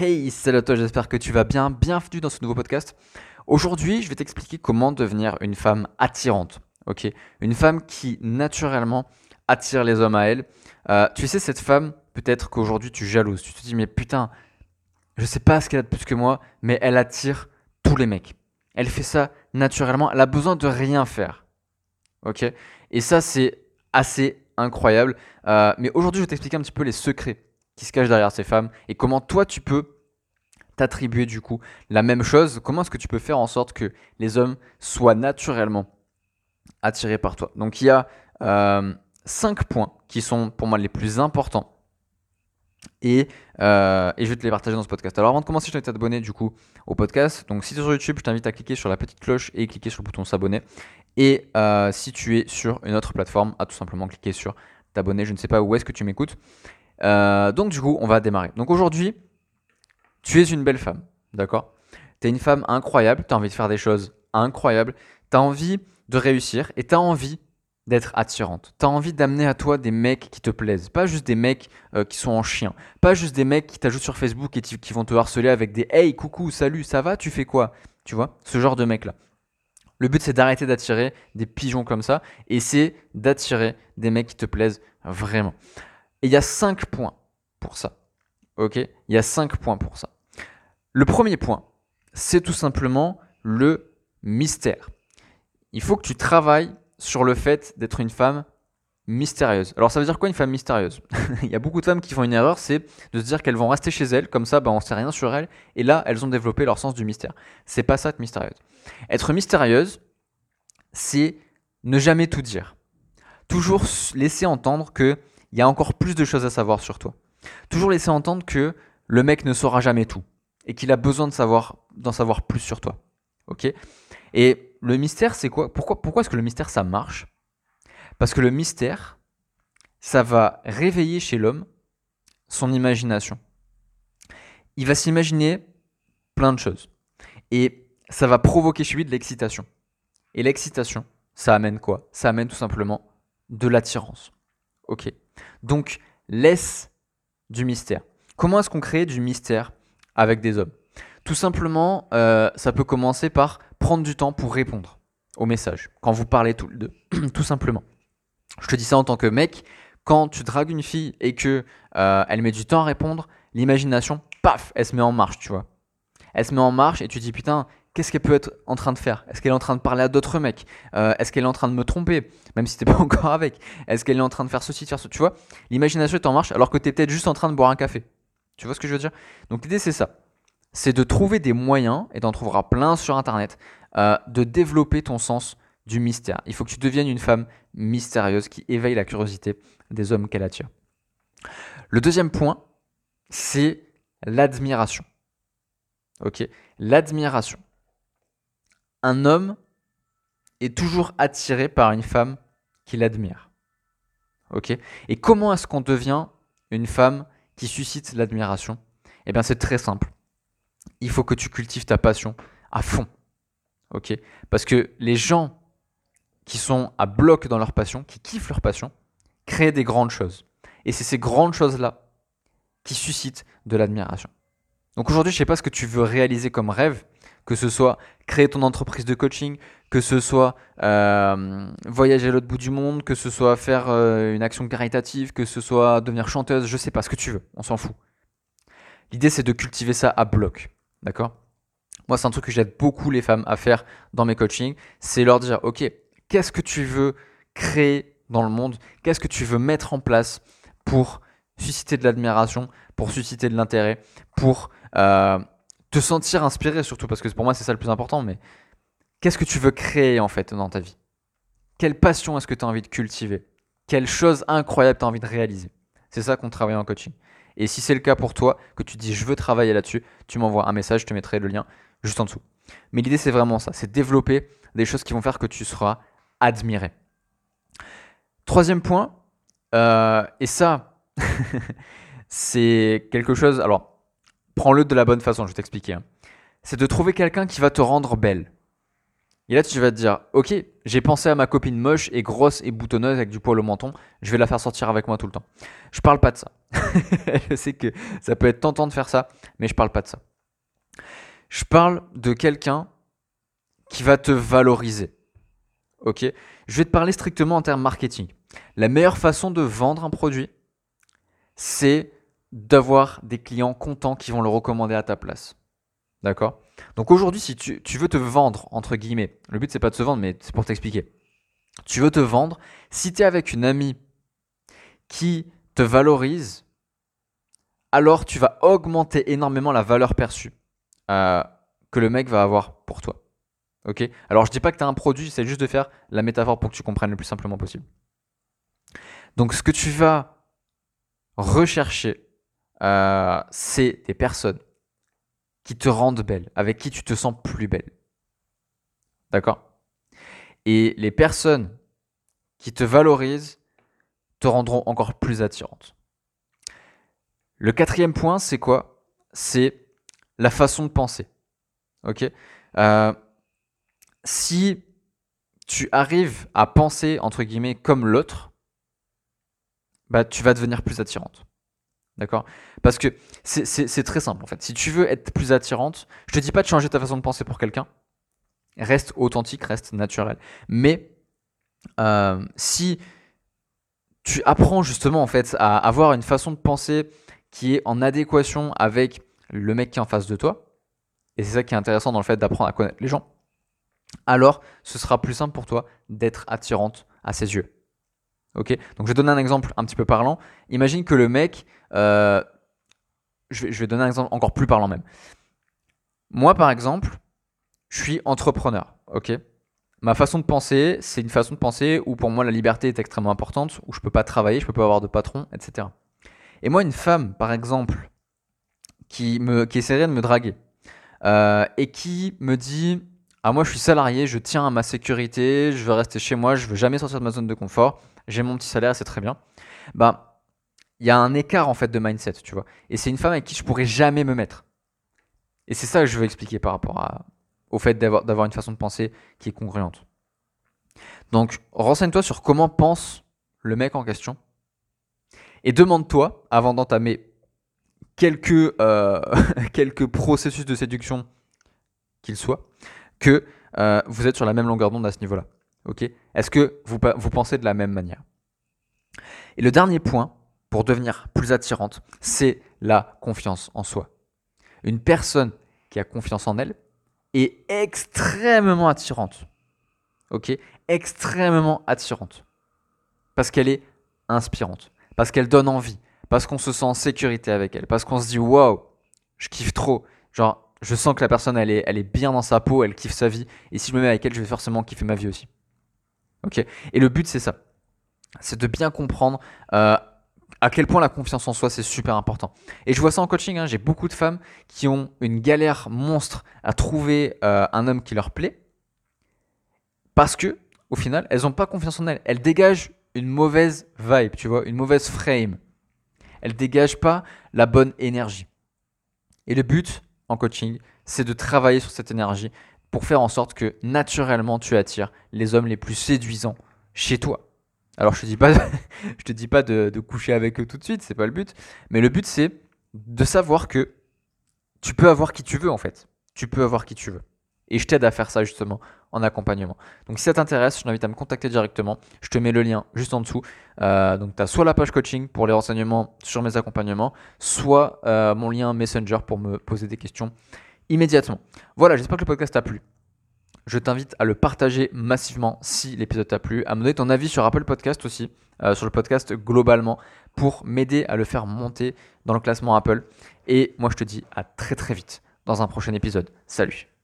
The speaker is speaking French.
Hey, salut à toi, j'espère que tu vas bien. Bienvenue dans ce nouveau podcast. Aujourd'hui, je vais t'expliquer comment devenir une femme attirante. Ok, une femme qui naturellement attire les hommes à elle. Euh, tu sais, cette femme, peut-être qu'aujourd'hui tu jalouses. Tu te dis, mais putain, je sais pas ce qu'elle a de plus que moi, mais elle attire tous les mecs. Elle fait ça naturellement. Elle a besoin de rien faire. Ok, et ça, c'est assez incroyable. Euh, mais aujourd'hui, je vais t'expliquer un petit peu les secrets qui se cachent derrière ces femmes et comment toi tu peux t'attribuer du coup la même chose. Comment est-ce que tu peux faire en sorte que les hommes soient naturellement attirés par toi? Donc il y a euh, cinq points qui sont pour moi les plus importants. Et, euh, et, je vais te les partager dans ce podcast. Alors avant de commencer, je t'invite à t'abonner du coup au podcast. Donc si tu es sur YouTube, je t'invite à cliquer sur la petite cloche et cliquer sur le bouton s'abonner. Et euh, si tu es sur une autre plateforme, à tout simplement cliquer sur t'abonner. Je ne sais pas où est-ce que tu m'écoutes. Euh, donc du coup, on va démarrer. Donc aujourd'hui, tu es une belle femme, d'accord? Tu es une femme incroyable, tu as envie de faire des choses incroyables, tu as envie de réussir et tu as envie d'être attirante. Tu as envie d'amener à toi des mecs qui te plaisent, pas juste des mecs euh, qui sont en chien, pas juste des mecs qui t'ajoutent sur Facebook et qui vont te harceler avec des hey, coucou, salut, ça va, tu fais quoi? Tu vois, ce genre de mec là. Le but c'est d'arrêter d'attirer des pigeons comme ça et c'est d'attirer des mecs qui te plaisent vraiment. Et il y a 5 points pour ça. Ok? Il y a 5 points pour ça. Le premier point, c'est tout simplement le mystère. Il faut que tu travailles sur le fait d'être une femme mystérieuse. Alors ça veut dire quoi une femme mystérieuse? Il y a beaucoup de femmes qui font une erreur, c'est de se dire qu'elles vont rester chez elles, comme ça bah, on sait rien sur elles, et là elles ont développé leur sens du mystère. C'est pas ça être mystérieuse. Être mystérieuse, c'est ne jamais tout dire. Toujours laisser entendre que il y a encore plus de choses à savoir sur toi. Toujours laisser entendre que le mec ne saura jamais tout et qu'il a besoin d'en savoir plus sur toi. OK? Et le mystère c'est quoi? Pourquoi pourquoi est-ce que le mystère ça marche? Parce que le mystère ça va réveiller chez l'homme son imagination. Il va s'imaginer plein de choses et ça va provoquer chez lui de l'excitation. Et l'excitation, ça amène quoi? Ça amène tout simplement de l'attirance. OK? Donc, laisse du mystère. Comment est-ce qu'on crée du mystère avec des hommes? Tout simplement, euh, ça peut commencer par prendre du temps pour répondre aux messages, quand vous parlez tous les deux, tout simplement. Je te dis ça en tant que mec, quand tu dragues une fille et que euh, elle met du temps à répondre, l'imagination, paf, elle se met en marche, tu vois. Elle se met en marche et tu dis putain, qu'est-ce qu'elle peut être en train de faire? Est-ce qu'elle est en train de parler à d'autres mecs? Euh, Est-ce qu'elle est en train de me tromper? Même si t'es pas encore avec. Est-ce qu'elle est en train de faire ceci, de faire ce Tu vois? L'imagination est en marche alors que tu es peut-être juste en train de boire un café. Tu vois ce que je veux dire? Donc l'idée c'est ça. C'est de trouver des moyens, et t'en trouveras plein sur Internet, euh, de développer ton sens du mystère. Il faut que tu deviennes une femme mystérieuse qui éveille la curiosité des hommes qu'elle attire. Le deuxième point, c'est l'admiration. Ok? L'admiration un homme est toujours attiré par une femme qu'il admire. Ok? Et comment est-ce qu'on devient une femme qui suscite l'admiration? Eh bien, c'est très simple. Il faut que tu cultives ta passion à fond. Ok? Parce que les gens qui sont à bloc dans leur passion, qui kiffent leur passion, créent des grandes choses. Et c'est ces grandes choses-là qui suscitent de l'admiration. Donc aujourd'hui, je ne sais pas ce que tu veux réaliser comme rêve, que ce soit créer ton entreprise de coaching, que ce soit euh, voyager à l'autre bout du monde, que ce soit faire euh, une action caritative, que ce soit devenir chanteuse, je sais pas ce que tu veux, on s'en fout. L'idée c'est de cultiver ça à bloc, d'accord? Moi c'est un truc que j'aide beaucoup les femmes à faire dans mes coachings, c'est leur dire ok, qu'est-ce que tu veux créer dans le monde, qu'est-ce que tu veux mettre en place pour susciter de l'admiration, pour susciter de l'intérêt, pour euh, te sentir inspiré surtout, parce que pour moi c'est ça le plus important, mais qu'est-ce que tu veux créer en fait dans ta vie? Quelle passion est-ce que tu as envie de cultiver? Quelle chose incroyable tu as envie de réaliser? C'est ça qu'on travaille en coaching. Et si c'est le cas pour toi, que tu dis je veux travailler là-dessus, tu m'envoies un message, je te mettrai le lien juste en dessous. Mais l'idée c'est vraiment ça, c'est développer des choses qui vont faire que tu seras admiré. Troisième point, euh, et ça, c'est quelque chose. Alors, prends-le de la bonne façon, je vais t'expliquer. Hein. C'est de trouver quelqu'un qui va te rendre belle. Et là, tu vas te dire, ok, j'ai pensé à ma copine moche et grosse et boutonneuse avec du poil au menton, je vais la faire sortir avec moi tout le temps. Je parle pas de ça. je sais que ça peut être tentant de faire ça, mais je parle pas de ça. Je parle de quelqu'un qui va te valoriser. Ok? Je vais te parler strictement en termes marketing. La meilleure façon de vendre un produit, c'est d'avoir des clients contents qui vont le recommander à ta place. D'accord? Donc aujourd'hui, si tu, veux te vendre, entre guillemets, le but c'est pas de se vendre, mais c'est pour t'expliquer. Tu veux te vendre, si tu es avec une amie qui te valorise, alors tu vas augmenter énormément la valeur perçue euh, que le mec va avoir pour toi. Ok? Alors je dis pas que tu as un produit, c'est juste de faire la métaphore pour que tu comprennes le plus simplement possible. Donc ce que tu vas rechercher, euh, c'est des personnes qui te rendent belle, avec qui tu te sens plus belle. D'accord? Et les personnes qui te valorisent te rendront encore plus attirante. Le quatrième point, c'est quoi? C'est la façon de penser. Ok? Euh, Si tu arrives à penser, entre guillemets, comme l'autre, bah, tu vas devenir plus attirante. D'accord? Parce que c'est très simple en fait. Si tu veux être plus attirante, je te dis pas de changer ta façon de penser pour quelqu'un. Reste authentique, reste naturel. Mais euh, si tu apprends justement en fait à avoir une façon de penser qui est en adéquation avec le mec qui est en face de toi, et c'est ça qui est intéressant dans le fait d'apprendre à connaître les gens, alors ce sera plus simple pour toi d'être attirante à ses yeux. Ok Donc je vais donner un exemple un petit peu parlant. Imagine que le mec, euh, je, vais, donner un exemple encore plus parlant même. Moi par exemple, je suis entrepreneur. Ok? Ma façon de penser, c'est une façon de penser où pour moi la liberté est extrêmement importante, où je peux pas travailler, je peux pas avoir de patron, etc. Et moi, une femme, par exemple, qui, me, qui essaierait de me draguer euh, et qui me dit Ah, moi je suis salarié, je tiens à ma sécurité, je veux rester chez moi, je veux jamais sortir de ma zone de confort, j'ai mon petit salaire, c'est très bien. Bah, il y a un écart en fait de mindset, tu vois. Et c'est une femme avec qui je pourrais jamais me mettre. Et c'est ça que je veux expliquer par rapport au fait d'avoir une façon de penser qui est congruente. Donc, renseigne-toi sur comment pense le mec en question. Et demande-toi, avant d'entamer quelques, euh, processus de séduction qu'il soit, que euh, vous êtes sur la même longueur d'onde à ce niveau-là. Est-ce que vous, vous pensez de la même manière? Et le dernier point, pour devenir plus attirante, c'est la confiance en soi. Une personne qui a confiance en elle est extrêmement attirante. Ok Extrêmement attirante. Parce qu'elle est inspirante. Parce qu'elle donne envie. Parce qu'on se sent en sécurité avec elle. Parce qu'on se dit waouh, je kiffe trop. Genre, je sens que la personne, elle est, elle est bien dans sa peau, elle kiffe sa vie. Et si je me mets avec elle, je vais forcément kiffer ma vie aussi. Et le but, c'est ça. C'est de bien comprendre euh, à quel point la confiance en soi, c'est super important. Et je vois ça en coaching. Hein. J'ai beaucoup de femmes qui ont une galère monstre à trouver euh, un homme qui leur plaît. Parce que, au final, elles n'ont pas confiance en elles. Elles dégagent une mauvaise vibe, tu vois, une mauvaise frame. Elles dégagent pas la bonne énergie. Et le but en coaching, c'est de travailler sur cette énergie pour faire en sorte que naturellement tu attires les hommes les plus séduisants chez toi. Alors je te dis pas, te dis pas de, coucher avec eux tout de suite, c'est pas le but, mais le but c'est de savoir que tu peux avoir qui tu veux en fait. Tu peux avoir qui tu veux. Et je t'aide à faire ça justement en accompagnement. Donc si ça t'intéresse, je t'invite à me contacter directement. Je te mets le lien juste en dessous. Euh, donc tu as soit la page coaching pour les renseignements sur mes accompagnements, soit euh, mon lien Messenger pour me poser des questions immédiatement. Voilà, j'espère que le podcast t'a plu. Je t'invite à le partager massivement si l'épisode t'a plu, à me donner ton avis sur Apple Podcast aussi, euh, sur le podcast globalement, pour m'aider à le faire monter dans le classement Apple. Et moi je te dis à très très vite dans un prochain épisode. Salut